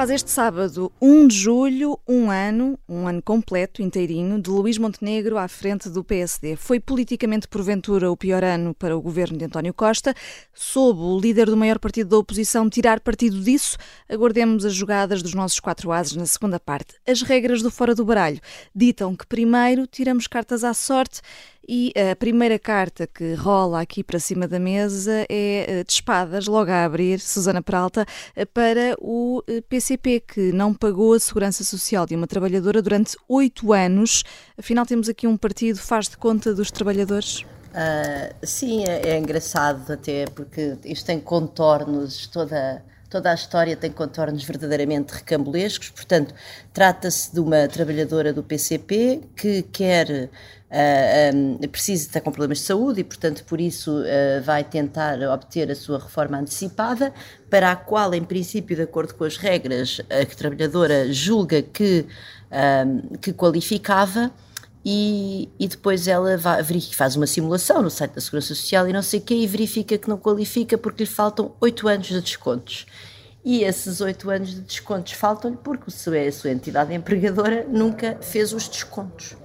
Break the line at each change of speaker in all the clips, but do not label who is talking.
Faz este sábado, 1 de julho, um ano, um ano completo, inteirinho, de Luís Montenegro à frente do PSD. Foi politicamente, porventura, o pior ano para o governo de António Costa. Soube o líder do maior partido da oposição tirar partido disso? Aguardemos as jogadas dos nossos quatro ases na segunda parte. As regras do Fora do Baralho ditam que primeiro tiramos cartas à sorte e a primeira carta que rola aqui para cima da mesa é eh, de espadas, logo a abrir, Susana Peralta, eh, para o PCP, eh, que não pagou a segurança social de uma trabalhadora durante oito anos. Afinal, temos aqui um partido faz de conta dos trabalhadores?
Uh, sim, é, é, engraçado até, porque isto tem contornos, toda, toda a história tem contornos verdadeiramente recambulescos. Portanto, trata-se de uma trabalhadora do PCP que quer uh, ah, um, precisa estar com problemas de saúde e, portanto, por isso uh, vai tentar obter a sua reforma antecipada, para a qual, em princípio, de acordo com as regras, a trabalhadora julga que, um, que qualificava. E, e, depois ela vai, faz uma simulação no site da Segurança Social e não sei o quê, e verifica que não qualifica porque lhe faltam oito anos de descontos. E esses oito anos de descontos faltam-lhe porque a sua entidade empregadora nunca fez os descontos.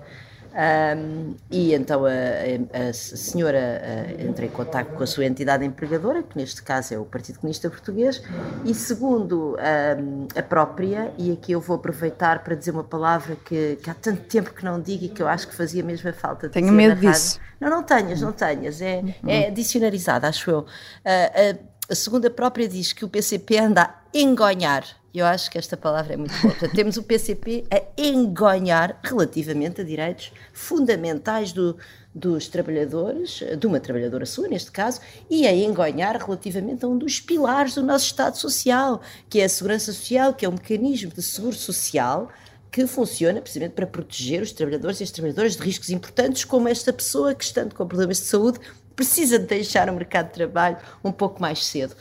Um, e então a, a, a senhora entra em contato com a sua entidade empregadora, que neste caso é o Partido Comunista Português, e segundo um, a própria, e aqui eu vou aproveitar para dizer uma palavra que, que, há tanto tempo que não digo e que eu acho que fazia mesmo a falta de
Tenho medo disso.
Não, não tenhas, não tenhas, é, é dicionarizada, acho eu. Uh, a segunda própria diz que o PCP anda a engonhar eu acho que esta palavra é muito boa. Portanto, temos o PCP a engonhar relativamente a direitos fundamentais do, dos trabalhadores, de uma trabalhadora sua, neste caso, e a engonhar relativamente a um dos pilares do nosso Estado Social, que é a Segurança Social, que é um mecanismo de seguro social que funciona precisamente para proteger os trabalhadores e as trabalhadoras de riscos importantes, como esta pessoa que, estando com problemas de saúde, precisa de deixar o mercado de trabalho um pouco mais cedo.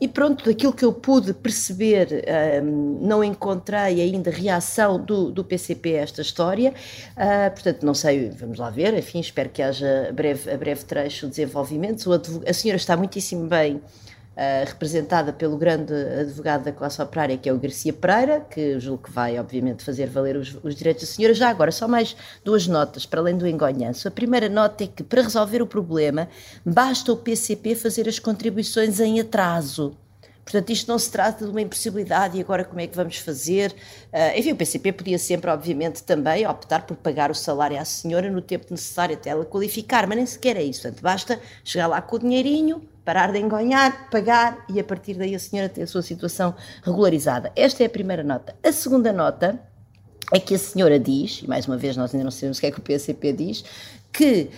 E pronto, daquilo que eu pude perceber, não encontrei ainda reação do, do PCP a esta história, uh, portanto, não sei, vamos lá ver, enfim, espero que haja breve, a breve trecho desenvolvimentos. a senhora está muitíssimo bem Uh, representada pelo grande advogado da classe operária, que é o Garcia Pereira, que julgo que vai, obviamente, fazer valer os, os, direitos da senhora. Já agora, só mais duas notas, para além do engonhanço. A primeira nota é que, para resolver o problema, basta o PCP fazer as contribuições em atraso. Portanto, isto não se trata de uma impossibilidade e agora como é que vamos fazer? Uh, enfim, o PCP podia sempre, obviamente, também optar por pagar o salário à senhora no tempo necessário até ela qualificar, mas nem sequer é isso. Portanto, basta chegar lá com o dinheirinho, parar de engonhar, pagar e a partir daí a senhora ter a sua situação regularizada. Esta é a primeira nota. A segunda nota é que a senhora diz, e mais uma vez nós ainda não sabemos o que é que o PCP diz, que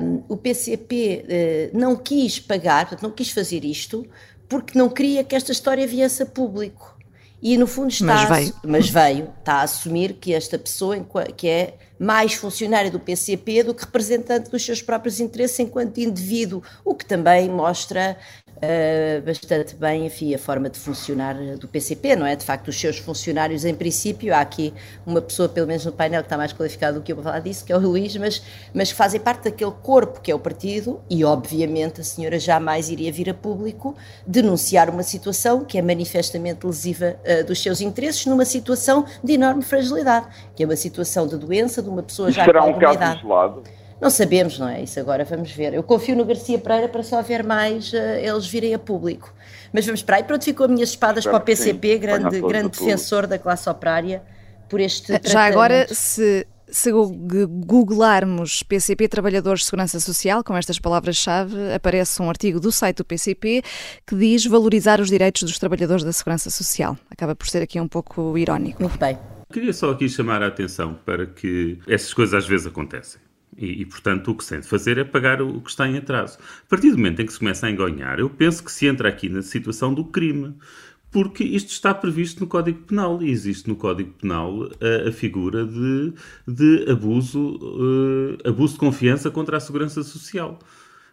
um, o PCP uh, eh, não quis pagar, portanto, não quis fazer isto, porque não queria que esta história viesse a público. E no fundo está,
mas veio.
A, mas veio, está a assumir que esta pessoa, que é mais funcionária do PCP do que representante dos seus próprios interesses enquanto indivíduo, o que também mostra uh, bastante bem, enfim, a forma de funcionar do PCP, não é? De facto, os seus funcionários, em princípio, há aqui uma pessoa, pelo menos no painel, que está mais qualificada do que eu para falar disso, que é o Luís, mas, mas que fazem parte daquele corpo que é o partido e, obviamente, a senhora jamais iria vir a público denunciar uma situação que é manifestamente lesiva uh, dos seus interesses numa situação de enorme fragilidade, que é uma situação de doença de uma pessoa já
será com um caso isolado?
Não sabemos, não é? Isso agora vamos ver. Eu confio no Garcia Pereira para só ver mais uh, eles virem a público. Mas vamos esperar. E pronto, ficou a minhas espadas Espero para o PCP, sim, grande, grande defensor da classe operária, por este
Já tratamento. agora, se, se googlarmos PCP Trabalhadores de Segurança Social, com estas palavras-chave, aparece um artigo do site do PCP que diz valorizar os direitos dos trabalhadores da Segurança Social. Acaba por ser aqui um pouco irónico.
Muito bem.
Queria só aqui chamar a atenção para que essas coisas às vezes acontecem. E, e, portanto, o que se tem de fazer é pagar o, que está em atraso. A partir do momento em que se começa a engonhar, eu penso que se entra aqui na situação do crime. Porque isto está previsto no Código Penal e existe no Código Penal a, a figura de, de abuso, uh, abuso de confiança contra a segurança social.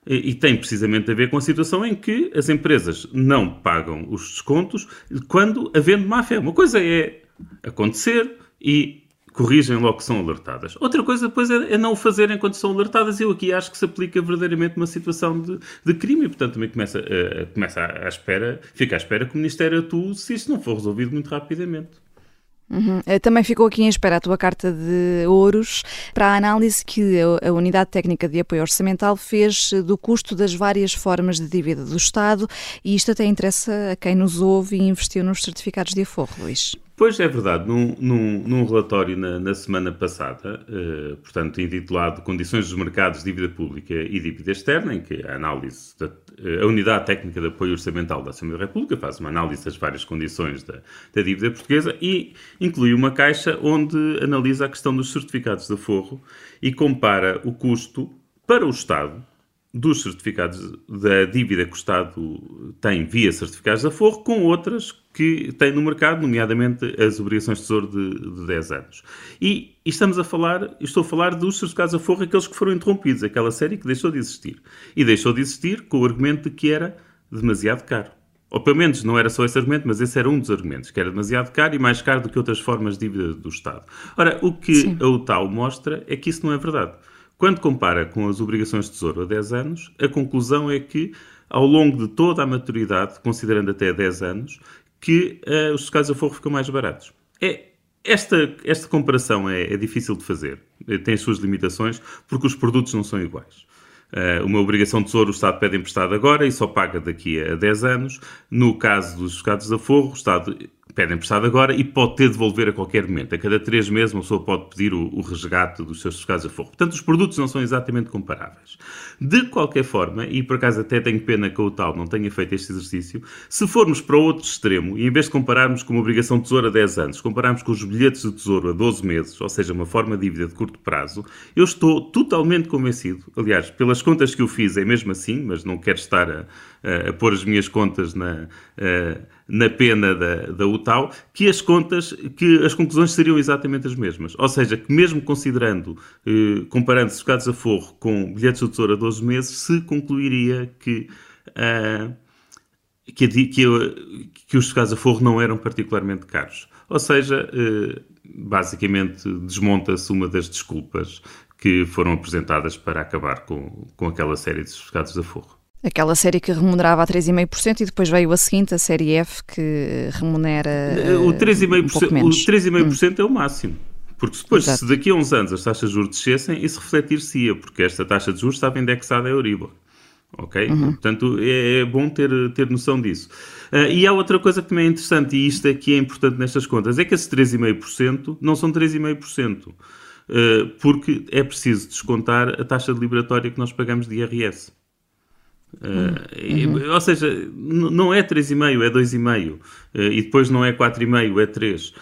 E, e tem precisamente a ver com a situação em que as empresas não pagam os descontos quando havendo má fé. Uma coisa é acontecer e corrigem logo que são alertadas. Outra coisa depois é, é, não o fazer enquanto são alertadas. Eu aqui acho que se aplica verdadeiramente uma situação de, de crime e, portanto, também começa, uh, começa à, à, espera, fica à espera que o Ministério atue se isto não for resolvido muito rapidamente.
Uhum. Eh, também ficou aqui em espera a tua carta de ouros para a análise que a Unidade Técnica de Apoio Orçamental fez do custo das várias formas de dívida do Estado e isto até interessa a quem nos ouve e investiu nos certificados de aforro, Luís.
Pois é verdade, num, num, num relatório na, na, semana passada, uh, portanto intitulado Condições dos Mercados, Dívida Pública e Dívida Externa, em que a análise da uh, a Unidade Técnica de Apoio Orçamental da Assembleia da República faz uma análise das várias condições da, da dívida portuguesa e inclui uma caixa onde analisa a questão dos certificados de aforro e compara o custo para o Estado dos certificados da dívida que o Estado tem via certificados de aforro com outras que tem no mercado, nomeadamente as obrigações de tesouro de, de 10 anos. E, e, estamos a falar, estou a falar dos certificados de aforro, aqueles que foram interrompidos, aquela série que deixou de existir. E deixou de existir com o argumento de que era demasiado caro. Ou pelo menos não era só esse argumento, mas esse era um dos argumentos, que era demasiado caro e mais caro do que outras formas de dívida do Estado. Ora, o que Sim. a UTAU mostra é que isso não é verdade. Quando compara com as obrigações de tesouro a 10 anos, a conclusão é que, ao longo de toda a maturidade, considerando até 10 anos, que uh, os certificados a forro ficam mais baratos. É, esta, esta comparação é, é, difícil de fazer, tem as suas limitações, porque os produtos não são iguais. Uh, uma obrigação de tesouro o Estado pede emprestado agora e só paga daqui a 10 anos. No caso dos certificados a forro, o Estado pede emprestado agora e pode ter de devolver a qualquer momento. A cada três meses uma pessoa pode pedir o, o resgate dos seus certificados a forro. Portanto, os produtos não são exatamente comparáveis. De qualquer forma, e por acaso até tenho pena que o tal não tenha feito este exercício, se formos para outro extremo e em vez de compararmos com uma obrigação de tesouro a 10 anos, compararmos com os bilhetes de tesouro a 12 meses, ou seja, uma forma de dívida de curto prazo, eu estou totalmente convencido, aliás, pelas contas que eu fiz é mesmo assim, mas não quero estar a, a, a pôr as minhas contas na, a, na pena da, da UTAU, que as contas, que as conclusões seriam exatamente as mesmas. Ou seja, que mesmo considerando, eh, comparando certificados a forro com bilhetes de tesouro a 12 meses, se concluiria que, que, que, que, os certificados a forro não eram particularmente caros. Ou seja, eh, basicamente desmonta-se uma das desculpas que foram apresentadas para acabar com, com aquela série de certificados a forro.
Aquela série que remunerava a 3,5% e depois veio a seguinte, a série F, que remunera.
O 3,5% um hum. é o máximo. Porque depois, Exato. se daqui a uns anos as taxas de juros descessem, isso refletir-se-ia, porque esta taxa de juros estava indexada a Euribor. Ok? Uhum. Portanto, é, é, bom ter, ter noção disso. Uh, e há outra coisa que também é interessante, e isto é que é importante nestas contas, é que esses 3,5% não são 3,5%, uh, porque é preciso descontar a taxa de liberatória que nós pagamos de IRS. Uh, uhum. Ou seja, não é 3,5, é 2,5. Uh, e depois não é 4,5, é 3. Uh,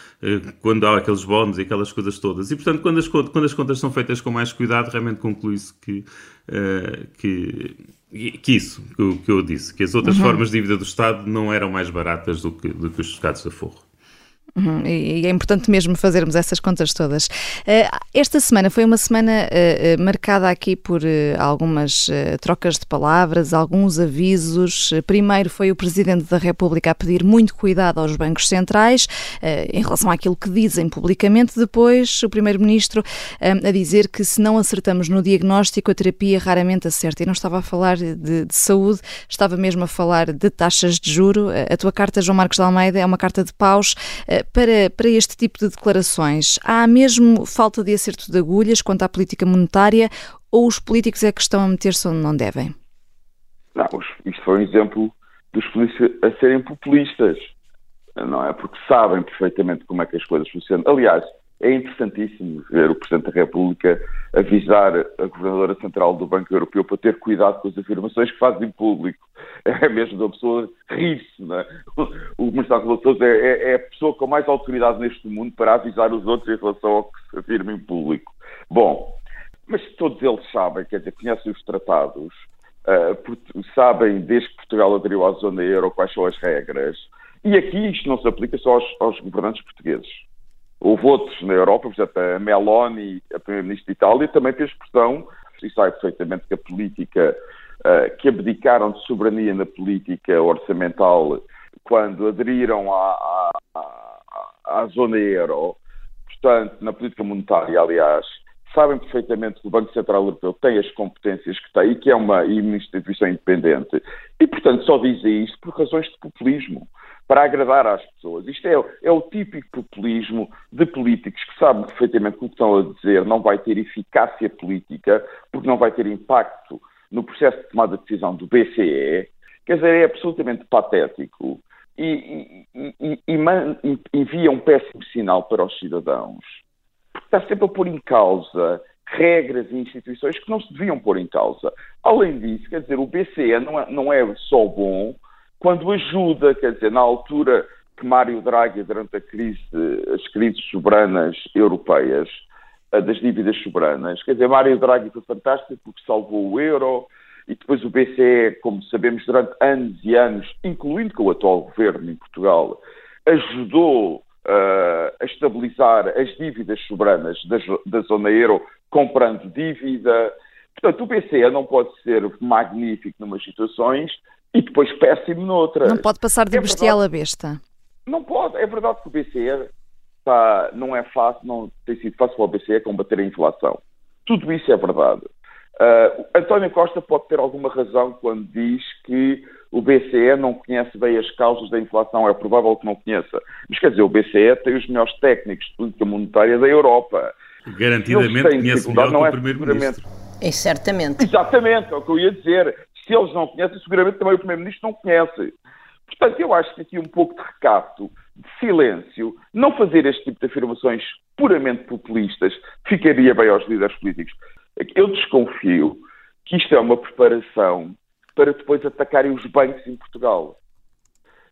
quando há aqueles bónus e aquelas coisas todas. E portanto, quando as, quando as contas são feitas com mais cuidado, realmente conclui-se que, que, que isso, que, que, eu disse, que as outras uhum. formas de dívida do Estado não eram mais baratas do que, do que os certificados de aforro.
Uhum, e é importante mesmo fazermos essas contas todas. Uh, esta semana foi uma semana uh, marcada aqui por uh, algumas trocas de palavras, alguns avisos. primeiro foi o Presidente da República a pedir muito cuidado aos bancos centrais em relação àquilo que dizem publicamente. Depois, o Primeiro-Ministro a dizer que se não acertamos no diagnóstico, a terapia raramente acerta. E não estava a falar de, de saúde, estava mesmo a falar de taxas de juro. A tua carta, João Marcos de Almeida, é uma carta de paus para, para este tipo de declarações? Há mesmo falta de acerto de agulhas quanto à política monetária ou os políticos é que estão a meter-se onde não devem?
Não, isto foi um exemplo dos políticos a serem populistas, não é? Porque sabem perfeitamente como é que as coisas funcionam. Aliás, é interessantíssimo ver o Presidente da República avisar a Governadora Central do Banco Europeu para ter cuidado com as afirmações que faz em público. É mesmo da pessoa rir-se, é? O Ministro da Relações é, é, é, a pessoa com mais autoridade neste mundo para avisar os outros em relação ao que se afirma em público. Bom, mas todos eles sabem, quer dizer, conhecem os tratados, uh, sabem desde que Portugal aderiu à zona euro quais são as regras, e aqui isto não se aplica só aos, aos governantes portugueses Houve outros na Europa, por exemplo, a Meloni, a Primeira-Ministra de Itália, também tem expressão, e sabe perfeitamente que a política, uh, que abdicaram de soberania na política orçamental quando aderiram à, à, à, zona euro, importante na política monetária, aliás, sabem perfeitamente que o Banco Central Europeu tem as competências que tem e que é uma, instituição independente. E, portanto, só dizem isto por razões de populismo, para agradar às pessoas. Isto é, é o típico populismo de políticos que sabem perfeitamente que o que estão a dizer não vai ter eficácia política, porque não vai ter impacto no processo de tomada de decisão do BCE. Quer dizer, é absolutamente patético e, e, e, e envia um péssimo sinal para os cidadãos está sempre a pôr em causa regras e instituições que não se deviam pôr em causa. Além disso, quer dizer, o BCE não é, não é só bom quando ajuda, quer dizer, na altura que Mário Draghi, durante a crise, as crises soberanas europeias, das dívidas soberanas, quer dizer, Mário Draghi foi fantástico porque salvou o euro e depois o BCE, como sabemos, durante anos e anos, incluindo com o atual governo em Portugal, ajudou uh, a estabilizar as dívidas soberanas da, da zona euro comprando dívida. Portanto, o BCE não pode ser magnífico em umas situações e depois péssimo noutras.
Não pode passar de é bestial a besta.
Não pode. É verdade que o BCE está, não é fácil, não tem sido fácil para o BCE combater a inflação. Tudo isso é verdade. Uh, António Costa pode ter alguma razão quando diz que o BCE não conhece bem as causas da inflação, é provável que não conheça. Mas quer dizer, o BCE tem os melhores técnicos de política monetária da Europa.
Garantidamente conhece melhor que o é Primeiro-Ministro.
É, certamente.
Exatamente, é o que eu ia dizer. Se eles não conhecem, seguramente também o Primeiro-Ministro não conhece. Portanto, eu acho que aqui um pouco de recato, de silêncio, não fazer este tipo de afirmações puramente populistas, ficaria bem aos líderes políticos. Eu desconfio que isto é uma preparação para depois atacarem os bancos em Portugal.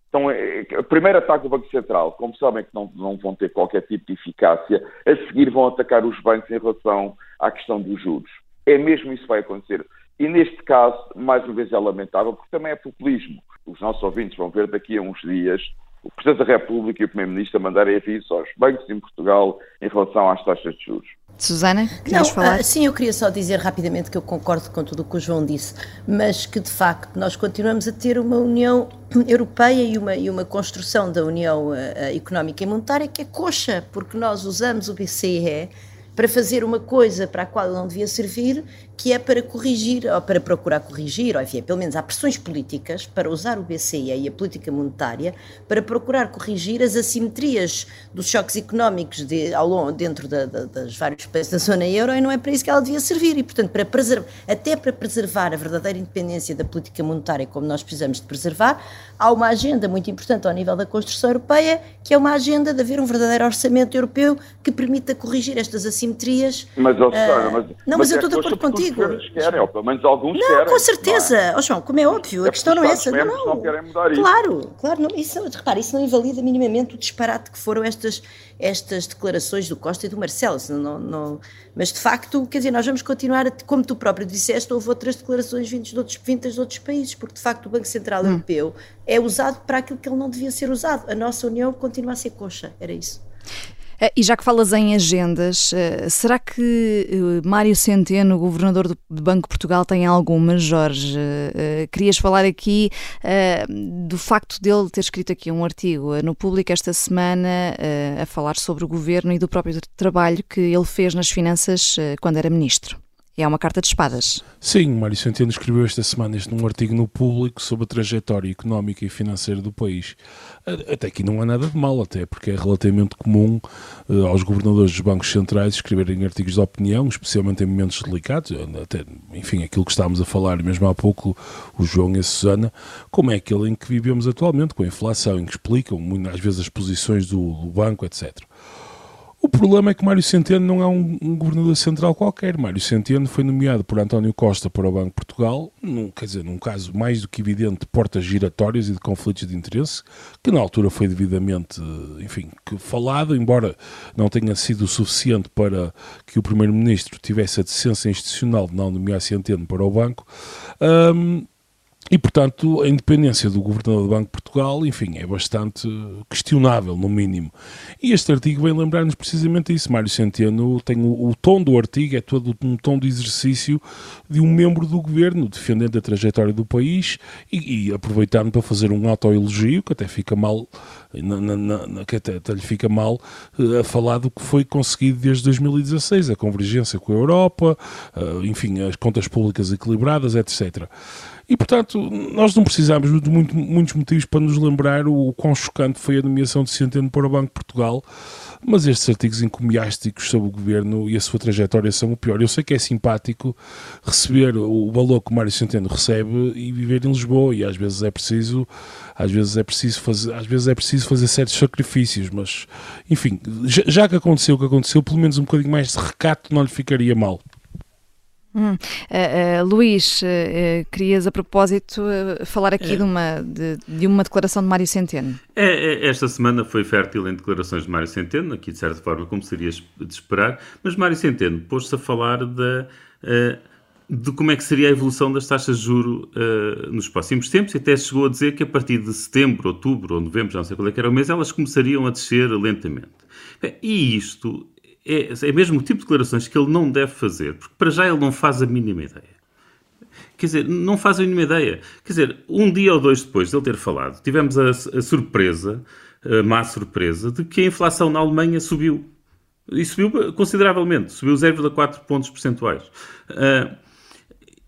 Então, é, é, o primeiro ataque do Banco Central, como sabem que não, não, vão ter qualquer tipo de eficácia, a seguir vão atacar os bancos em relação à questão dos juros. É mesmo isso que vai acontecer. E neste caso, mais uma vez, é lamentável, porque também é populismo. Os nossos ouvintes vão ver daqui a uns dias o Presidente da República e o Primeiro-Ministro a mandarem aviso aos bancos em Portugal em relação às taxas de juros.
Susana, queres falar?
Uh, sim, eu queria só dizer rapidamente que eu concordo com tudo o que o João disse, mas que de facto nós continuamos a ter uma União Europeia e uma, e uma construção da União uh, Económica e Monetária que é coxa, porque nós usamos o BCE para fazer uma coisa para a qual ele não devia servir, que é para corrigir, ou para procurar corrigir, ou enfim, pelo menos há pressões políticas para usar o BCE e a política monetária para procurar corrigir as assimetrias dos choques económicos de, ao longo, dentro da, da, das vários países da zona euro e não é para isso que ela devia servir. E, portanto, para preservar, até para preservar a verdadeira independência da política monetária, como nós precisamos de preservar, há uma agenda muito importante ao nível da construção europeia, que é uma agenda de haver um verdadeiro orçamento europeu que permita corrigir estas assimetrias.
Mas, oh,
mas, não, mas, mas eu estou de acordo contigo
digo. querem, ou pelo menos alguns
não,
querem.
Com certeza, não é? oh, João, como é óbvio, é a questão não é essa. Não,
não. não querem mudar
claro,
isso.
claro, não, isso, repare, isso não invalida minimamente o disparate que foram estas, estas declarações do Costa e do Marcelo. Não, não, mas de facto, quer dizer, nós vamos continuar, a, como tu próprio disseste, houve outras declarações vindas de outros, vindas de outros países, porque de facto o Banco Central hum. Europeu é usado para aquilo que ele não devia ser usado. A nossa União continua a ser coxa, era isso.
Eh, e já que falas em agendas, eh, será que eh, Mário Centeno, governador do Banco de Portugal, tem alguma, Jorge? Querias falar aqui do facto dele ter escrito aqui um artigo no público esta semana a falar sobre o governo e do próprio trabalho que ele fez nas finanças quando era ministro. É uma carta de espadas.
Sim, Mário Centeno escreveu esta semana este num artigo no público sobre a trajetória económica e financeira do país. Até aqui não há nada de mal, até porque é relativamente comum uh, aos governadores dos bancos centrais escreverem artigos de opinião, especialmente em momentos delicados, até, enfim, aquilo que estávamos a falar mesmo há pouco, o João e a Susana, como é aquele em que vivemos atualmente, com a inflação, em que explicam às vezes as posições do, do banco, etc. O problema é que Mário Centeno não é um, um, governador central qualquer. Mário Centeno foi nomeado por António Costa para o Banco de Portugal, num, quer dizer, num caso mais do que evidente de portas giratórias e de conflitos de interesse, que na altura foi devidamente, enfim, falado, embora não tenha sido suficiente para que o Primeiro-Ministro tivesse a decência institucional de não nomear Centeno para o banco. Um, E, portanto, a independência do Governador do Banco de Portugal, enfim, é bastante questionável, no mínimo. E este artigo vem lembrar-nos precisamente isso. Mário Centeno tem o, o, tom do artigo, é todo um tom de exercício de um membro do governo, defendendo a trajetória do país e, e aproveitando para fazer um autoelogio, que até fica mal, na, na, na, que até, até, lhe fica mal, uh, a falar do que foi conseguido desde 2016, a convergência com a Europa, uh, enfim, as contas públicas equilibradas, etc. E, portanto, nós não precisamos de muito, muitos motivos para nos lembrar o, o quão chocante foi a nomeação de Centeno para o Banco de Portugal, mas estes artigos encomiásticos sobre o governo e a sua trajetória são o pior. Eu sei que é simpático receber o valor que o Mário Centeno recebe e viver em Lisboa, e às vezes é preciso, às vezes é preciso fazer, às vezes é preciso fazer certos sacrifícios, mas enfim, já, já que aconteceu o que aconteceu, pelo menos um bocadinho mais de recato não lhe ficaria mal.
Hum. Uh, uh, Luís, uh, querias a propósito falar aqui é. de, uma, de, de, uma declaração de Mário Centeno.
É, é, esta semana foi fértil em declarações de Mário Centeno, aqui de certa forma, como seria de esperar, mas Mário Centeno pôs-se a falar da de como é que seria a evolução das taxas de juro uh, nos próximos tempos e até chegou a dizer que a partir de setembro, outubro ou novembro, já não sei qual é que era o mês, elas começariam a descer lentamente. E isto é, é mesmo o tipo de declarações que ele não deve fazer, porque para já ele não faz a mínima ideia. Quer dizer, não faz a mínima ideia. Quer dizer, um dia ou dois depois de ele ter falado, tivemos a, a surpresa, a má surpresa, de que a inflação na Alemanha subiu. E subiu consideravelmente, subiu 0,4 pontos percentuais. Uh,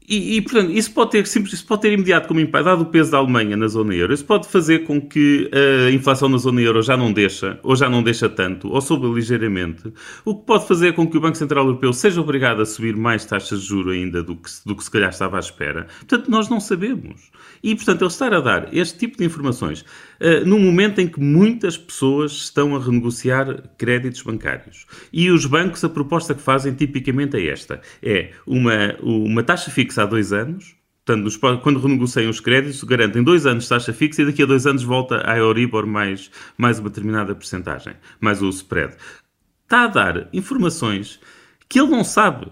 e, e, portanto, isso pode ter isso pode ter imediato como impacto, dado o peso da Alemanha na zona euro, isso pode fazer com que a inflação na zona euro já não deixa, ou já não deixa tanto, ou suba ligeiramente, o que pode fazer com que o Banco Central Europeu seja obrigado a subir mais taxas de juro ainda do que, do que se calhar estava à espera. Portanto, nós não sabemos. E, portanto, ele estar a dar este tipo de informações uh, no momento em que muitas pessoas estão a renegociar créditos bancários. E os bancos, a proposta que fazem tipicamente é esta: é uma, uma taxa fixa há dois anos. Portanto, quando renegociam os créditos, garantem dois anos taxa fixa e daqui a dois anos volta a Euribor mais, mais uma determinada percentagem, mais o spread. Está a dar informações que ele não sabe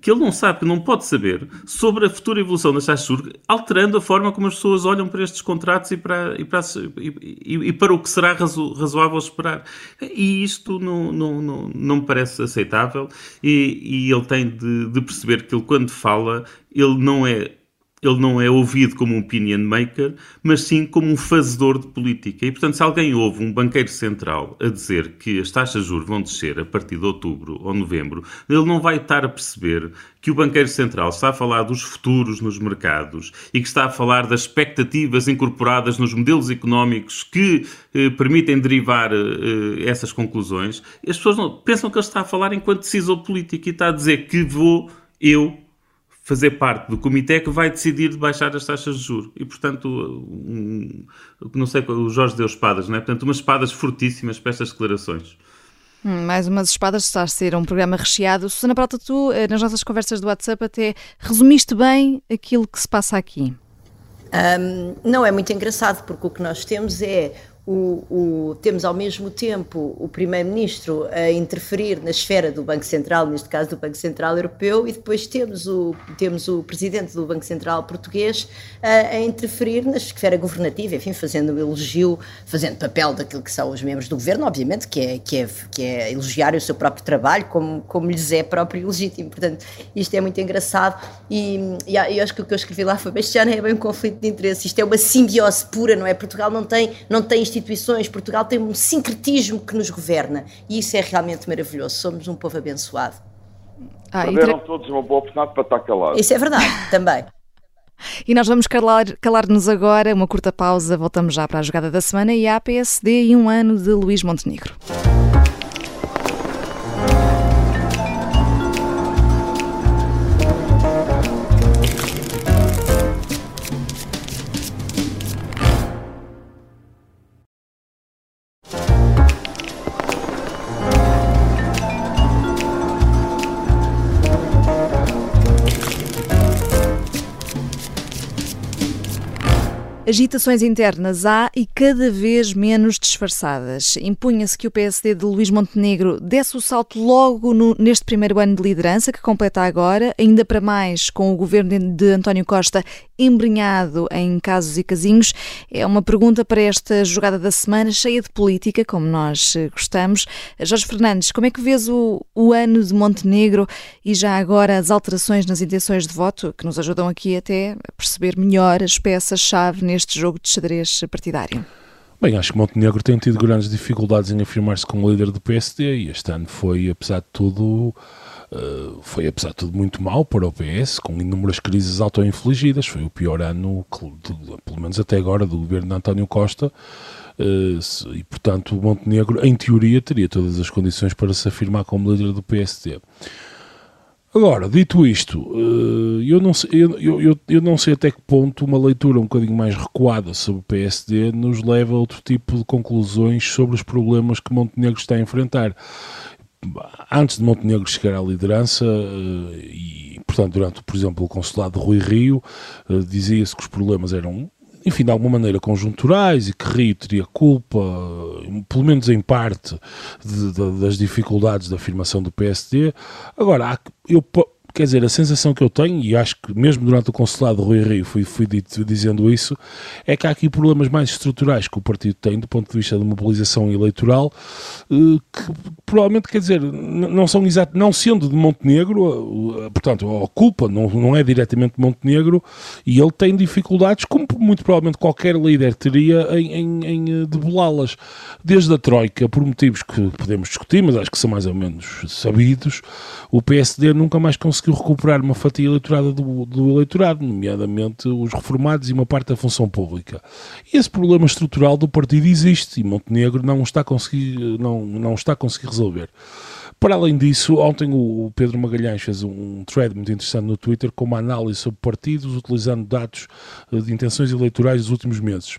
que ele não sabe, que não pode saber, sobre a futura evolução das taxas de juros, alterando a forma como as pessoas olham para estes contratos e para, e para, e, e para o que será razo, razoável esperar. E isto não, não, não, não me parece aceitável e, e ele tem de, de perceber que ele, quando fala, ele não é ele não é ouvido como um opinion maker, mas sim como um fazedor de política. E, portanto, se alguém ouve um banqueiro central a dizer que as taxas de juros vão descer a partir de outubro ou novembro, ele não vai estar a perceber que o banqueiro central está a falar dos futuros nos mercados e que está a falar das expectativas incorporadas nos modelos económicos que eh, permitem derivar eh, essas conclusões. As pessoas não, pensam que ele está a falar enquanto decisor político e está a dizer que vou eu fazer parte do comitê que vai decidir de baixar as taxas de juros. E, portanto, um, não sei, o Jorge deu espadas, não é? Portanto, umas espadas fortíssimas para estas declarações.
Hum, mais umas espadas, está a ser um programa recheado. Susana Prata, tu, eh, nas nossas conversas do WhatsApp, até resumiste bem aquilo que se passa aqui.
Um, não é muito engraçado, porque o que nós temos é o, o, temos ao mesmo tempo o Primeiro-Ministro a interferir na esfera do Banco Central, neste caso do Banco Central Europeu, e depois temos o, temos o Presidente do Banco Central Português a, a interferir na esfera governativa, enfim, fazendo elogio, fazendo papel daquilo que são os membros do governo, obviamente, que é, que é, que é elogiar o seu próprio trabalho, como, como lhes é próprio e legítimo. Portanto, isto é muito engraçado e, e, e acho que o que eu escrevi lá foi: este já não é bem um conflito de interesse, isto é uma simbiose pura, não é? Portugal não tem, não tem instituições, Portugal tem um sincretismo que nos governa e isso é realmente maravilhoso. Somos um povo abençoado.
Ah, Perderam tra... todos uma boa oportunidade para estar calados.
Isso é verdade, também.
E nós vamos calar-nos calar agora, uma curta pausa, voltamos já para a jogada da semana e a PSD e um ano de Luís Montenegro. Agitações internas há e cada vez menos disfarçadas. Impunha-se que o PSD de Luís Montenegro desse o salto logo no, neste primeiro ano de liderança, que completa agora, ainda para mais com o governo de António Costa embrenhado em casos e casinhos. É uma pergunta para esta jogada da semana, cheia de política, como nós gostamos. Jorge Fernandes, como é que vês o, o ano de Montenegro e já agora as alterações nas intenções de voto, que nos ajudam aqui até a perceber melhor as peças-chave neste jogo de xadrez partidário?
Bem, acho que Montenegro tem tido grandes dificuldades em afirmar-se como líder do PSD e este ano foi, apesar de tudo, uh, foi apesar de tudo muito mal para o PS, com inúmeras crises auto-infligidas. Foi o pior ano, pelo menos até agora, do governo de António Costa. Uh, e, portanto, Montenegro, em teoria, teria todas as condições para se afirmar como líder do PSD. Agora, dito isto, eh, eu não, sei, eu, eu, eu não sei até que ponto uma leitura um bocadinho mais recuada sobre o PSD nos leva a outro tipo de conclusões sobre os problemas que Montenegro está a enfrentar. Antes de Montenegro chegar à liderança, eh, e portanto, durante, por exemplo, o consulado de Rui Rio, eh, dizia-se que os problemas eram enfim, de alguma maneira conjunturais e que Rio teria culpa, pelo menos em parte, de, de, das dificuldades da afirmação do PSD. Agora, eu quer dizer, a sensação que eu tenho, e acho que mesmo durante o consulado Rui Rio fui, fui dito, dizendo isso, é que há aqui problemas mais estruturais que o partido tem do ponto de vista da mobilização eleitoral, eh, que provavelmente, quer dizer, não são exatos, não sendo de Montenegro, eh, portanto, a culpa não, não é diretamente de Montenegro, e ele tem dificuldades, como muito provavelmente qualquer líder teria, em, em, em eh, debelá-las. Desde a Troika, por motivos que podemos discutir, mas acho que são mais ou menos sabidos, o PSD nunca mais conseguiu conseguiu recuperar uma fatia eleitorada do, do, eleitorado, nomeadamente os reformados e uma parte da função pública. E esse problema estrutural do partido existe e Montenegro não está a conseguir, não, não está a conseguir resolver. Para além disso, ontem o Pedro Magalhães fez um thread muito interessante no Twitter com uma análise sobre partidos utilizando dados eh, de intenções eleitorais dos últimos meses.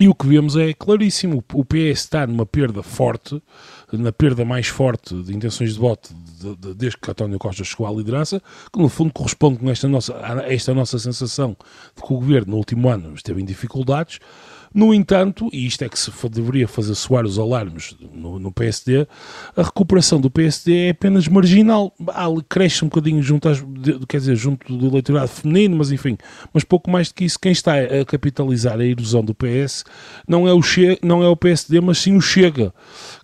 E o que vemos é claríssimo: o PS está numa perda forte, na perda mais forte de intenções de voto de, de, desde que António Costa chegou à liderança, que no fundo corresponde com esta nossa, a esta nossa sensação de que o governo no último ano esteve em dificuldades. No entanto, e isto é que se deveria fazer soar os alarmes no, no, PSD, a recuperação do PSD é apenas marginal. Ah, cresce um bocadinho junto, às, quer dizer, junto do eleitorado feminino, mas enfim, mas pouco mais do que isso. Quem está a capitalizar a erosão do PS não é o, che não é o PSD, mas sim o Chega,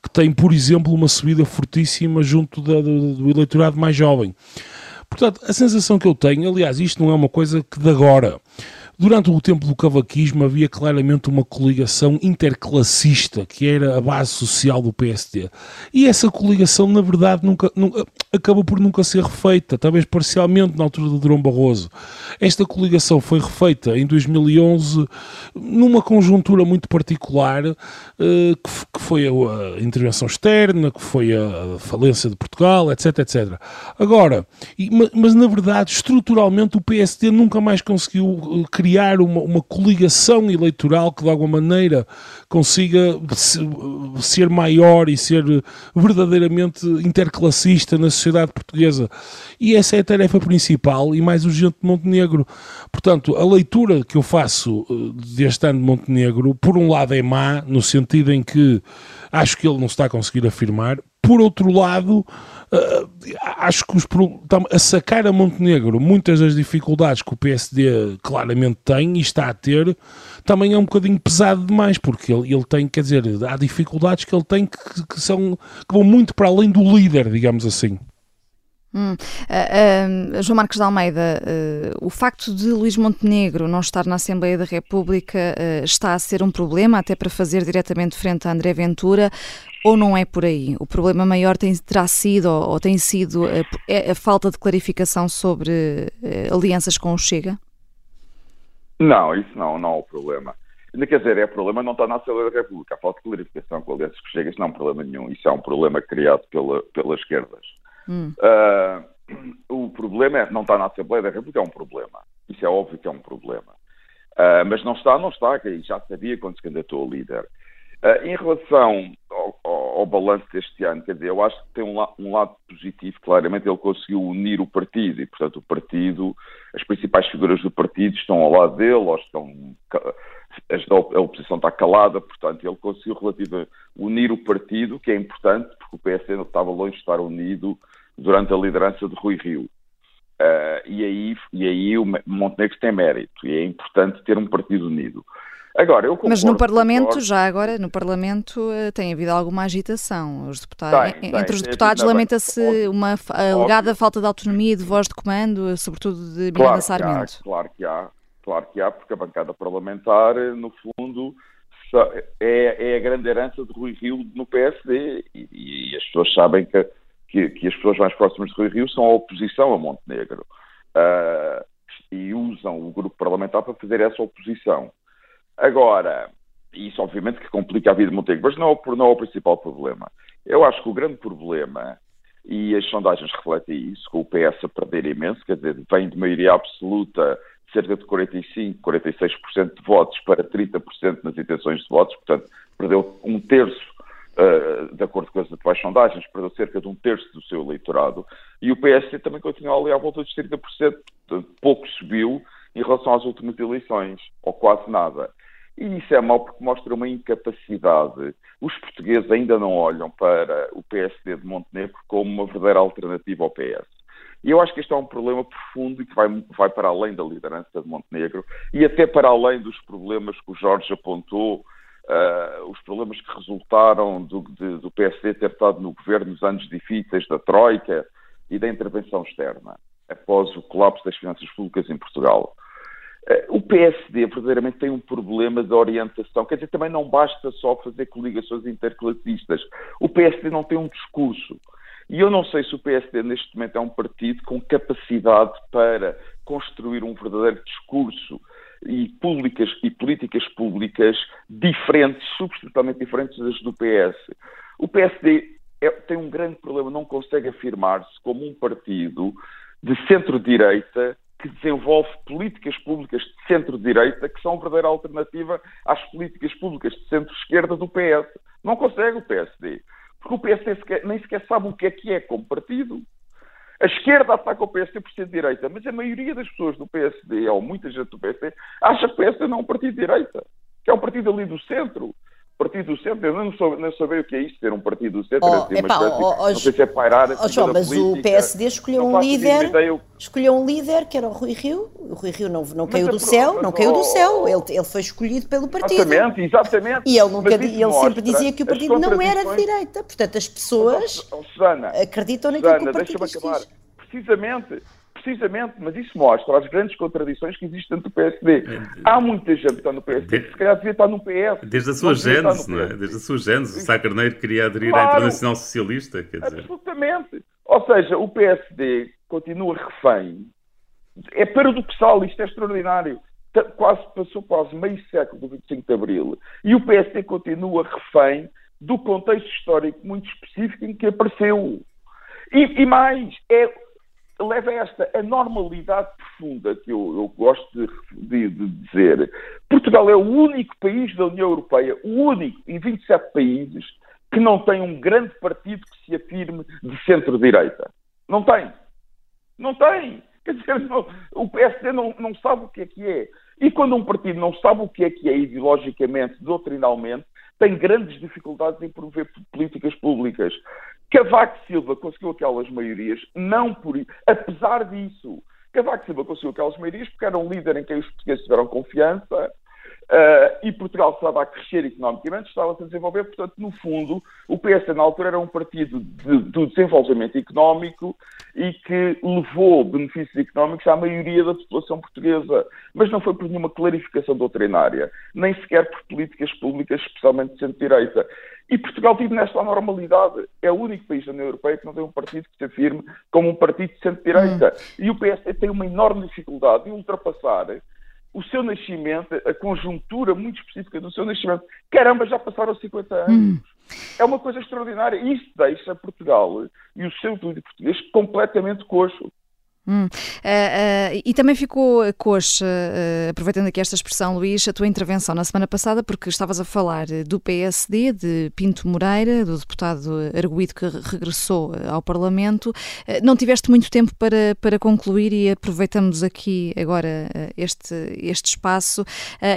que tem, por exemplo, uma subida fortíssima junto da, do, do eleitorado mais jovem. Portanto, a sensação que eu tenho, aliás, isto não é uma coisa que de agora. Durante o tempo do cavaquismo havia claramente uma coligação interclassista, que era a base social do PSD. E essa coligação, na verdade, nunca, nunca acabou por nunca ser refeita, talvez parcialmente na altura do Durão Barroso. Esta coligação foi refeita em 2011 numa conjuntura muito particular, eh, que foi a intervenção externa, que foi a falência de Portugal, etc, etc. Agora, mas na verdade, estruturalmente, o PSD nunca mais conseguiu criar eh, criar uma, uma coligação eleitoral que de alguma maneira consiga ser maior e ser verdadeiramente interclassista na sociedade portuguesa. E essa é a tarefa principal e mais urgente de Montenegro. Portanto, a leitura que eu faço eh, deste ano de Montenegro, por um lado é má, no sentido em que acho que ele não está a conseguir afirmar, por outro lado, uh, acho que os, a sacar a Montenegro muitas das dificuldades que o PSD claramente tem e está a ter, também é um bocadinho pesado demais, porque ele, ele tem, quer dizer, há dificuldades que ele tem que, que, são, que vão muito para além do líder, digamos assim.
Hum. Uh, uh, João Marcos de Almeida, uh, o facto de Luís Montenegro não estar na Assembleia da República está a ser um problema até para fazer diretamente frente a André Ventura ou não é por aí? O problema maior tem, terá sido ou, ou tem sido a, é a, falta de clarificação sobre alianças com o Chega?
Não, isso não, não é o problema. Quer dizer, é problema não está na Assembleia da República. A falta de clarificação com alianças com o Chega, isso não é um problema nenhum. Isso é um problema criado pela, pelas esquerdas. Hum. Uh, o problema é não está na Assembleia da República, é um problema. Isso é óbvio que é um problema. Uh, mas não está, não está, que já sabia quando se candidatou a líder. Uh, em relação ao, ao, ao balanço deste ano. Quer dizer, eu acho que tem um, la um, lado positivo, claramente ele conseguiu unir o partido e, portanto, o partido, as principais figuras do partido estão ao lado dele, ou estão. A oposição está calada, portanto, ele conseguiu relativa, unir o partido, que é importante, porque o PSD estava longe de estar unido durante a liderança de Rui Rio. Uh, e, aí, e aí o Montenegro tem mérito, e é importante ter um partido unido.
Agora, eu Mas no Parlamento, já agora, no Parlamento eh, tem havido alguma agitação. Os deputados, tem, entre tem, os deputados lamenta-se uma alegada falta de autonomia e de voz de comando, sobretudo de Miranda claro Sarmento.
Há, claro que há, claro que há, porque a bancada parlamentar, no fundo, é, é a grande herança de Rui Rio no PSD e, e as pessoas sabem que, que, que, as pessoas mais próximas de Rui Rio são a oposição a Montenegro uh, e usam o grupo parlamentar para fazer essa oposição. Agora, isso obviamente que complica a vida de Montenegro, mas não, é não é o principal problema. Eu acho que o grande problema, e as sondagens refletem isso, com o PS a perder imenso, quer dizer, vem de maioria absoluta cerca de 45%, 46% de votos para 30% nas intenções de votos, portanto, perdeu um terço, uh, de acordo com as atuais sondagens, perdeu cerca de um terço do seu eleitorado, e o PS também continua ali à volta dos 30%, portanto, pouco subiu em relação às últimas eleições, ou quase nada. E isso é mau porque mostra uma incapacidade. Os portugueses ainda não olham para o PSD de Montenegro como uma verdadeira alternativa ao PS. E eu acho que este é um problema profundo e que vai, vai para além da liderança de Montenegro e até para além dos problemas que o Jorge apontou, uh, os problemas que resultaram do, de, do PSD ter estado no governo nos anos difíceis da Troika e da intervenção externa, após o colapso das finanças públicas em Portugal. O PSD verdadeiramente tem um problema de orientação, quer dizer, também não basta só fazer coligações interclassistas. O PSD não tem um discurso. E eu não sei se o PSD neste momento é um partido com capacidade para construir um verdadeiro discurso e, públicas, e políticas públicas diferentes, substancialmente diferentes das do PS. O PSD é, tem um grande problema, não consegue afirmar-se como um partido de centro-direita que desenvolve políticas públicas de centro-direita que são verdadeira alternativa às políticas públicas de centro-esquerda do PS. Não consegue o PSD. Porque o PSD nem sequer sabe o que é que é como partido. A esquerda ataca o PSD por ser de direita, mas a maioria das pessoas do PSD, ou muita gente do PSD, acha que o PSD não é um partido de direita, que é um partido ali do centro. Partido do Centro, eu não, sou, não sabia o que é isto, ser um Partido do Centro, oh, assim, epá, espécie, oh, oh, não sei se é pairar oh,
João, mas política, o PSD escolheu um líder, ideia, escolheu um líder que era o Rui Rio, o Rui Rio não, não caiu do céu, não caiu do céu, ele, ele foi escolhido pelo partido.
Exatamente, exatamente.
E ele, nunca, ele sempre dizia que o partido não era de direita, portanto as pessoas oh, Susana, acreditam naquilo Susana, que o partido diz.
Precisamente, precisamente, mas isso mostra as grandes contradições que existem dentro do PSD. Há muita gente que está no PSD que se calhar devia estar no PS.
Desde a sua gênese, não é? Desde a sua gênese. O Sá Carneiro queria aderir claro, à Internacional Socialista, quer dizer.
Absolutamente. Ou seja, o PSD continua refém. É paradoxal, isto é extraordinário. Quase, passou quase meio século do 25 de Abril e o PSD continua refém do contexto histórico muito específico em que apareceu. E, e mais, é leva a esta anormalidade profunda que eu, eu gosto de, de, de, dizer. Portugal é o único país da União Europeia, o único em 27 países, que não tem um grande partido que se afirme de centro-direita. Não tem. Não tem. Quer dizer, não, o PSD não, não sabe o que é que é. E quando um partido não sabe o que é que é ideologicamente, doutrinalmente, tem grandes dificuldades em promover políticas públicas. Cavaco Silva conseguiu aquelas maiorias, não por apesar disso. Cavaco Silva conseguiu aquelas maiorias porque era um líder em quem os portugueses tiveram confiança, Uh, e Portugal estava a crescer economicamente, estava-se a desenvolver, portanto, no fundo, o PS na altura era um partido de, do desenvolvimento económico e que levou benefícios económicos à maioria da população portuguesa, mas não foi por nenhuma clarificação doutrinária, nem sequer por políticas públicas, especialmente de centro-direita. E Portugal vive nesta normalidade. É o único país da União Europeia que não tem um partido que se afirme como um partido de centro-direita. Hum. E o PS tem uma enorme dificuldade de ultrapassar o seu nascimento, a conjuntura muito específica do seu nascimento. Caramba, já passaram 50 anos. Hum. É uma coisa extraordinária. Isso deixa Portugal e o seu tudo português completamente coxo.
Hum. Uh, uh, e também ficou coxa, uh, aproveitando aqui esta expressão, Luís, a tua intervenção na semana passada, porque estavas a falar do PSD, de Pinto Moreira, do deputado arguído que regressou ao Parlamento. não tiveste muito tempo para, para concluir e aproveitamos aqui agora este, este espaço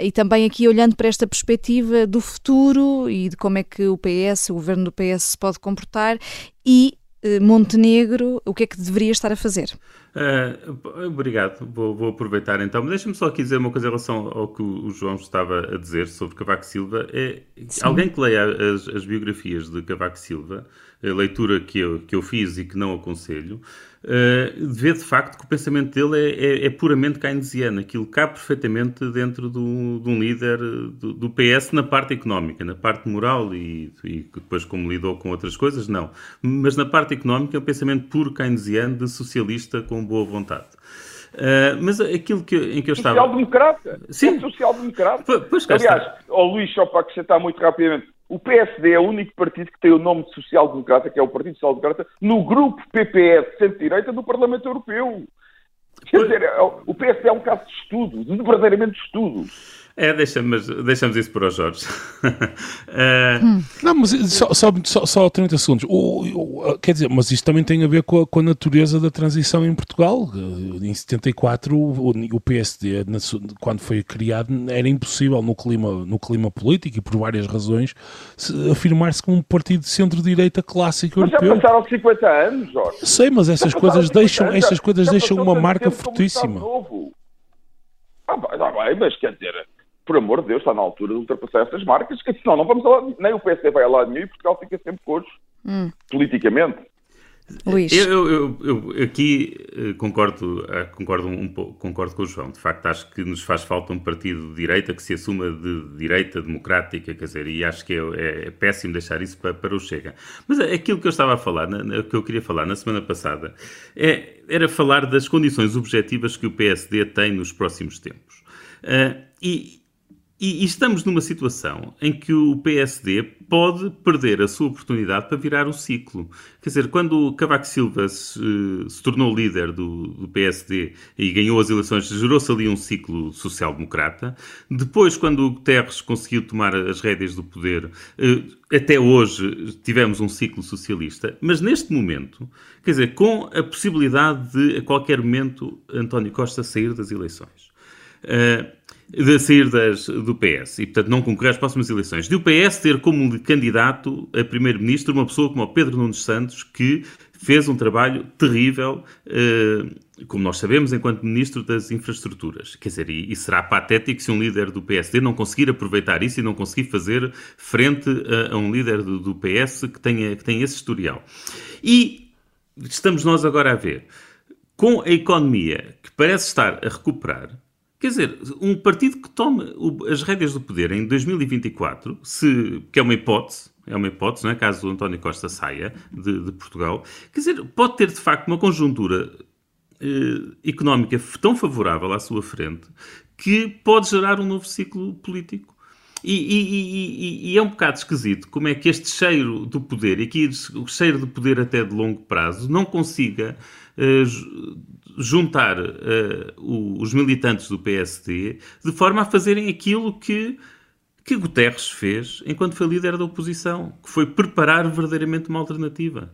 e também aqui olhando para esta perspectiva do futuro e de como é que o PS, o governo do PS se pode comportar e Montenegro, o que é que deveria estar a fazer?
Uh, obrigado, vou, vou, aproveitar então. Mas deixa-me só aqui dizer uma coisa em relação ao que o João estava a dizer sobre Cavaco Silva. É, alguém que leia as, as, biografias de Cavaco Silva, leitura que eu, que eu fiz e que não aconselho, uh, vê de facto que o pensamento dele é, é, é puramente keynesiano. Aquilo cabe perfeitamente dentro do, de um líder do, do, PS na parte económica, na parte moral e, e, depois como lidou com outras coisas, não. Mas na parte económica é um pensamento puro keynesiano de socialista com boa vontade. Uh, mas aquilo que, em que eu estava.
Social-democrata. Sim. É social-democrata. Pois, Aliás, ao Luís, só para acrescentar muito rapidamente, o PSD é o único partido que tem o nome de social-democrata, que é o Partido Social-Democrata, no grupo PPS centro-direita do Parlamento Europeu. Quer dizer, é o PSD é um caso de estudo, de verdadeiramente de estudo.
É, deixamos, deixamos isso para o Jorge.
uh... Não, mas só, só, só, só 30 segundos. O, o, quer dizer, mas isto também tem a ver com a, com a natureza da transição em Portugal. Em 74, o, o PSD, quando foi criado, era impossível no clima, no clima político e por várias razões afirmar-se como um partido de centro-direita clássico
mas
europeu.
Mas já passaram 50 anos, Jorge.
Sei, mas essas coisas deixam, essas coisas deixam uma marca fortíssima.
Ah, bem, mas quer dizer, por amor de Deus, está na altura de ultrapassar essas marcas, que senão não vamos a lado, nem o PSD vai a lado nenhum e Portugal fica sempre coxo, hum. politicamente.
Luís.
Eu, eu, eu, aqui eh, concordo, eh, concordo um pouco, concordo com o João. De facto, acho que nos faz falta um partido de direita que se assuma de direita democrática, quer dizer, e acho que é, é, é péssimo deixar isso para, para, o Chega. Mas aquilo que eu estava a falar, o que eu queria falar na semana passada, é, era falar das condições objetivas que o PSD tem nos próximos tempos. Uh, e, e, e, estamos numa situação em que o PSD pode perder a sua oportunidade para virar o ciclo. Quer dizer, quando Cavaco Silva se, se tornou líder do, do, PSD e ganhou as eleições, gerou-se ali um ciclo social-democrata. Depois, quando o Guterres conseguiu tomar as rédeas do poder, eh, até hoje tivemos um ciclo socialista. Mas neste momento, quer dizer, com a possibilidade de, a qualquer momento, António Costa sair das eleições. Uh, de sair das, do PS e, portanto, não concorrer às próximas eleições. De o PS ter como candidato a primeiro-ministro uma pessoa como o Pedro Nunes Santos, que fez um trabalho terrível, eh, como nós sabemos, enquanto Ministro das Infraestruturas. Quer dizer, e, será patético se um líder do PSD não conseguir aproveitar isso e não conseguir fazer frente a, um líder do, do, PS que tenha, que tenha esse historial. E estamos nós agora a ver, com a economia que parece estar a recuperar, Quer dizer, um partido que tome as rédeas do poder em 2024, se, que é uma hipótese, é uma hipótese, não é? caso o António Costa saia de, de Portugal, quer dizer, pode ter de facto uma conjuntura eh, económica tão favorável à sua frente que pode gerar um novo ciclo político. E, e, e, e, é um bocado esquisito como é que este cheiro do poder, e aqui o cheiro do poder até de longo prazo, não consiga uh, juntar uh, os militantes do PSD de forma a fazerem aquilo que, que Guterres fez enquanto foi líder da oposição, que foi preparar verdadeiramente uma alternativa.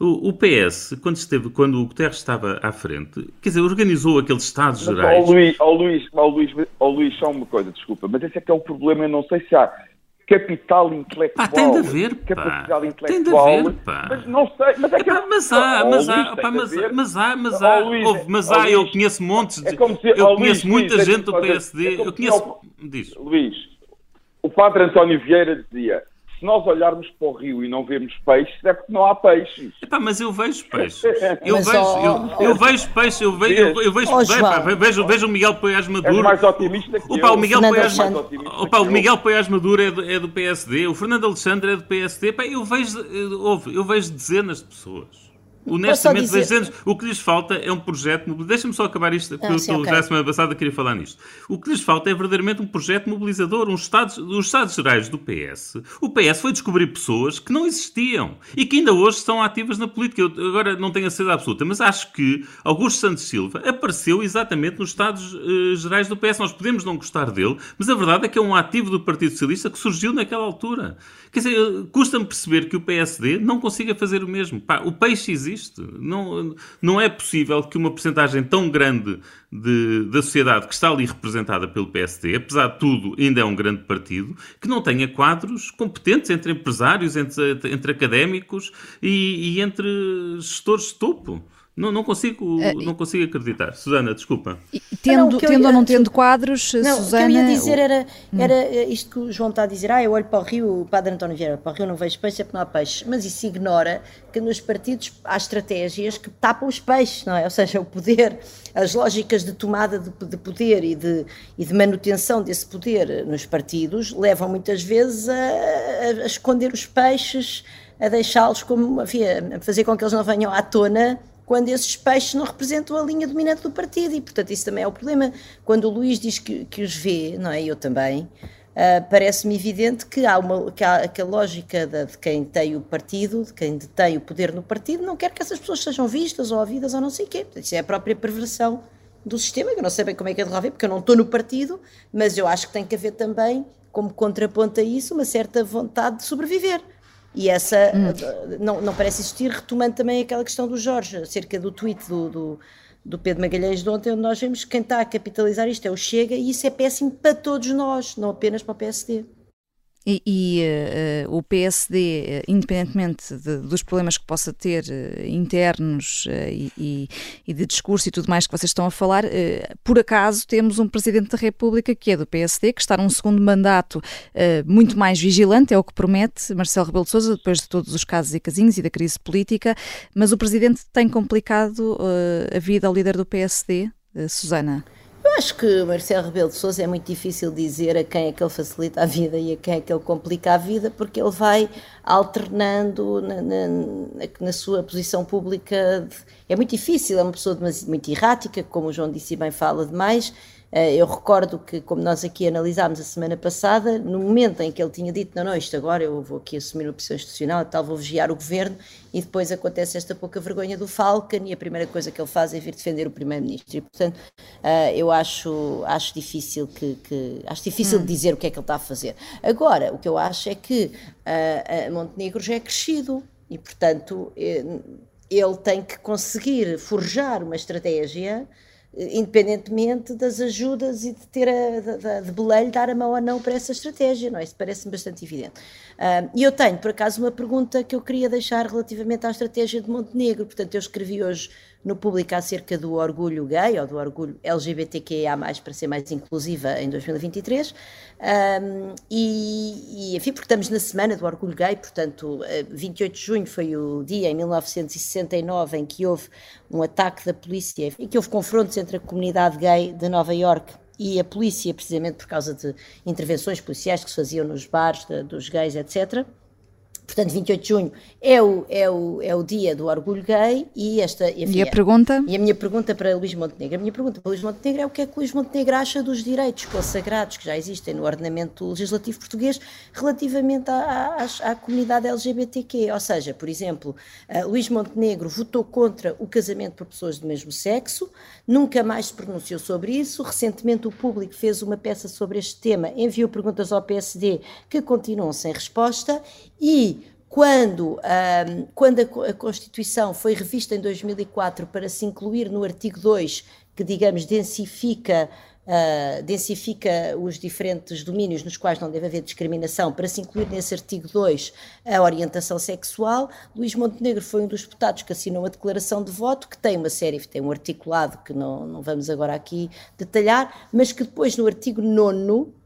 O, o PS, quando, esteve, quando o Guterres estava à frente, quer dizer, organizou aqueles Estados Gerais.
Ó Luís, ó Luís, ó Luís, ó Luís, só uma coisa, desculpa, mas esse é que é o problema, eu não sei se há capital intelectual.
Pá, tem de haver. Capacidade intelectual. Tem de haver, pá.
Mas não sei, mas é que...
Epá, mas há, mas há, mas, mas há, mas há, Luís, mas há, eu conheço montes de... É se, eu conheço muita Luís, gente do PSD, é eu conheço... Diz.
Luís, o padre António Vieira dizia se nós olharmos para o rio e não vermos peixes, é porque não há peixes.
Epá, mas eu vejo peixes. Eu, vejo, eu, eu, vejo peixes, eu vejo, eu, eu vejo, oh, vejo, vejo o Miguel Poiás Maduro. É
mais otimista que
opa, eu. O Miguel Poiás, opa, o Miguel Poiás Maduro é do, é do PSD, o Fernando Alexandre é do PSD. Epá, eu, vejo, eu, eu vejo dezenas de pessoas honestamente, dizer... o que lhes falta é um projeto. Deixa-me só acabar isto, porque ah, sim, eu okay. já a semana passada queria falar nisto. O que lhes falta é verdadeiramente um projeto mobilizador. Um Estados, os Estados Gerais do PS. O PS foi descobrir pessoas que não existiam e que ainda hoje estão ativas na política. Eu agora não tenho a certeza absoluta, mas acho que Augusto Santos Silva apareceu exatamente nos Estados uh, Gerais do PS. Nós podemos não gostar dele, mas a verdade é que é um ativo do Partido Socialista que surgiu naquela altura. Quer dizer, custa-me perceber que o PSD não consiga fazer o mesmo. Pá, o peixe existe. Não, não é possível que uma porcentagem tão grande de, da sociedade que está ali representada pelo PSD, apesar de tudo, ainda é um grande partido, que não tenha quadros competentes entre empresários, entre, entre académicos e, e entre gestores de topo. Não, não, consigo, uh, não consigo acreditar. Susana, desculpa.
Tendo, não, tendo ou não tendo quadros, não, Susana...
O que eu ia dizer era, hum. era isto que o João está a dizer. Ah, eu olho para o Rio, o Padre António Vieira, para o Rio não vejo peixe, é porque não há peixe. Mas isso ignora que nos partidos há estratégias que tapam os peixes, não é? Ou seja, o poder, as lógicas de tomada de, de poder e de, e de manutenção desse poder nos partidos levam muitas vezes a, a esconder os peixes, a deixá-los como, enfim, a fazer com que eles não venham à tona quando esses peixes não representam a linha dominante do partido. E, portanto, isso também é o problema. Quando o Luís diz que, que os vê, não é? Eu também, uh, parece-me evidente que há, uma, que há aquela lógica de, de, quem tem o partido, de quem detém o poder no partido, não quer que essas pessoas sejam vistas ou ouvidas ou não sei o quê. Isso é a própria perversão do sistema, que eu não sei bem como é que é de resolver, porque eu não estou no partido, mas eu acho que tem que haver também, como contraponto a isso, uma certa vontade de sobreviver. E essa hum. não, não parece existir, retomando também aquela questão do Jorge, acerca do tweet do, do, do, Pedro Magalhães de ontem, onde nós vemos que quem está a capitalizar isto é o Chega, e isso é péssimo para todos nós, não apenas para o PSD.
E, e uh, o PSD, eh, independentemente de, dos problemas que possa ter uh, internos uh, e, e, de discurso e tudo mais que vocês estão a falar, por acaso temos um Presidente da República que é do PSD, que está num segundo mandato muito mais vigilante, é o que promete Marcelo Rebelo de Sousa, depois de todos os casos e casinhos e da crise política, mas o Presidente tem complicado a vida ao líder do PSD, Susana?
Acho que Marcelo Rebelo de Sousa é muito difícil dizer a quem é que ele facilita a vida e a quem é que ele complica a vida, porque ele vai alternando na, na, na sua posição pública. É muito difícil, é uma pessoa muito errática, como o João disse bem, fala demais, eu recordo que, como nós aqui analisámos a semana passada, no momento em que ele tinha dito: não, não, isto agora eu vou aqui assumir uma posição institucional e tal, vou vigiar o governo, e depois acontece esta pouca vergonha do Falcon, e a primeira coisa que ele faz é vir defender o Primeiro-Ministro. E, portanto, eh, eu acho, acho difícil, que, que acho difícil hum. dizer o que é que ele está a fazer. Agora, o que eu acho é que uh, Montenegro já é crescido, e, portanto, ele tem que conseguir forjar uma estratégia independentemente das ajudas e de ter a, de, de dar a mão ou não para essa estratégia, não é? Isso parece-me bastante evidente. E eu tenho, por acaso, uma pergunta que eu queria deixar relativamente à estratégia de Montenegro. Portanto, eu escrevi hoje no público acerca do orgulho gay ou do orgulho LGBTQIA, para ser mais inclusiva em 2023. Um, e, enfim, porque estamos na semana do orgulho gay, portanto, 28 de junho foi o dia em 1969 em que houve um ataque da polícia e que houve confrontos entre a comunidade gay de Nova York e a polícia, precisamente por causa de intervenções policiais que se faziam nos bares de, dos gays, etc. Portanto, 28 de junho é o, é o, é o dia do orgulho gay e esta.
Enfim, e a pergunta?
E a minha pergunta para Luís Montenegro. A minha pergunta para Luís Montenegro é o que é que Luís Montenegro acha dos direitos consagrados que já existem no ordenamento legislativo português relativamente à, à, à comunidade LGBTQ. Ou seja, por exemplo, uh, Luís Montenegro votou contra o casamento por pessoas do mesmo sexo, nunca mais se pronunciou sobre isso. Recentemente, o público fez uma peça sobre este tema, enviou perguntas ao PSD que continuam sem resposta e quando, um, quando a, Constituição foi revista em 2004 para se incluir no artigo 2, que, digamos, densifica, uh, densifica os diferentes domínios nos quais não deve haver discriminação, para se incluir nesse artigo 2 a orientação sexual, Luís Montenegro foi um dos deputados que assinou a declaração de voto, que tem uma série, tem um articulado que não, não vamos agora aqui detalhar, mas que depois no artigo 9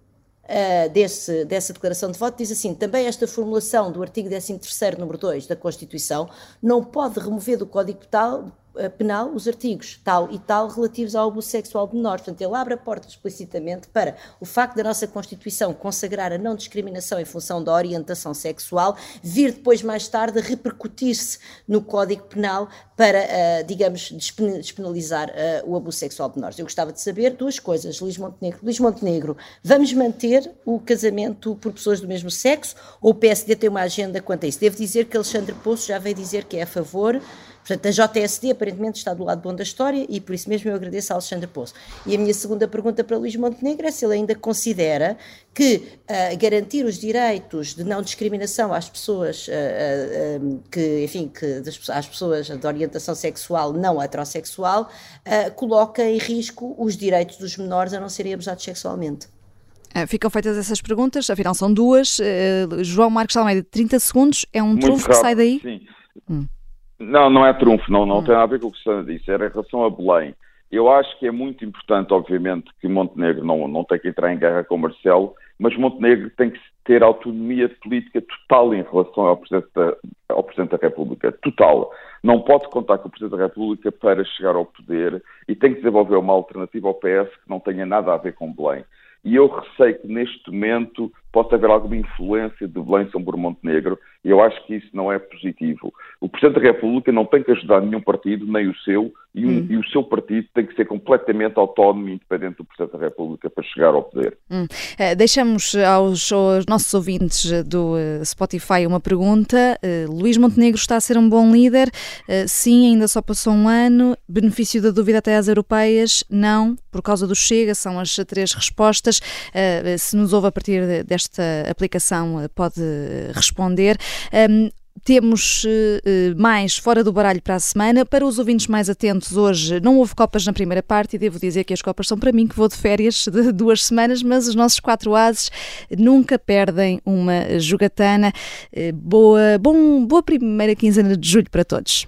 uh, desse, dessa declaração de voto diz assim: também esta formulação do artigo 13, número 2 da Constituição não pode remover do Código Penal Penal os artigos tal e tal relativos ao abuso sexual de menores. Portanto, ele abre a porta explicitamente para o facto da nossa Constituição consagrar a não discriminação em função da orientação sexual vir depois, mais tarde, repercutir-se no Código Penal para, uh, digamos, despenalizar uh, o abuso sexual de menores. Eu gostava de saber duas coisas, Luís Montenegro. Luís Montenegro, vamos manter o casamento por pessoas do mesmo sexo ou o PSD tem uma agenda quanto a isso? Devo dizer que Alexandre Poço já veio dizer que é a favor Portanto, a JSD aparentemente está do lado bom da história e por isso mesmo eu agradeço a Alexandre Poço. E a minha segunda pergunta para Luís Montenegro é se ele ainda considera que uh, garantir os direitos de não discriminação às pessoas uh, uh, que, enfim, que das, às pessoas de orientação sexual não heterossexual coloca em risco os direitos dos menores a não serem abusados sexualmente.
Ficam feitas essas perguntas, afinal são duas. João Marcos Almeida, 30 segundos, é um trunfo que sai daí?
Sim. Hum. Não, não é trunfo, não, não hum. tem nada a ver com o que Susana disse, era em relação a Belém. Eu acho que é muito importante, obviamente, que Montenegro não, não tem que entrar em guerra com Marcelo, mas Montenegro tem que ter autonomia política total em relação ao Presidente da, ao Presidente da República. Total. Não pode contar com o Presidente da República para chegar ao poder e tem que desenvolver uma alternativa ao PS que não tenha nada a ver com Belém. E eu receio que neste momento possa haver alguma influência de Belém sobre Montenegro e eu acho que isso não é positivo. O Presidente da República não tem que ajudar nenhum partido, nem o seu, e, um, hum. e, o seu partido tem que ser completamente autónomo e independente do Presidente da República para chegar ao poder.
Hum. Uh, deixamos aos, aos, nossos ouvintes do uh, Spotify uma pergunta. Uh, Luís Montenegro está a ser um bom líder? sim, ainda só passou um ano. Benefício da dúvida até às europeias? Não, por causa do Chega, são as três respostas. se nos ouve a partir desta aplicação, pode responder. Um, temos uh, mais fora do baralho para a semana. Para os ouvintes mais atentos, hoje não houve Copas na primeira parte e devo dizer que as Copas são para mim, que vou de férias de duas semanas, mas os nossos quatro ases nunca perdem uma jogatana. Boa, bom, boa primeira quinzena de julho para todos.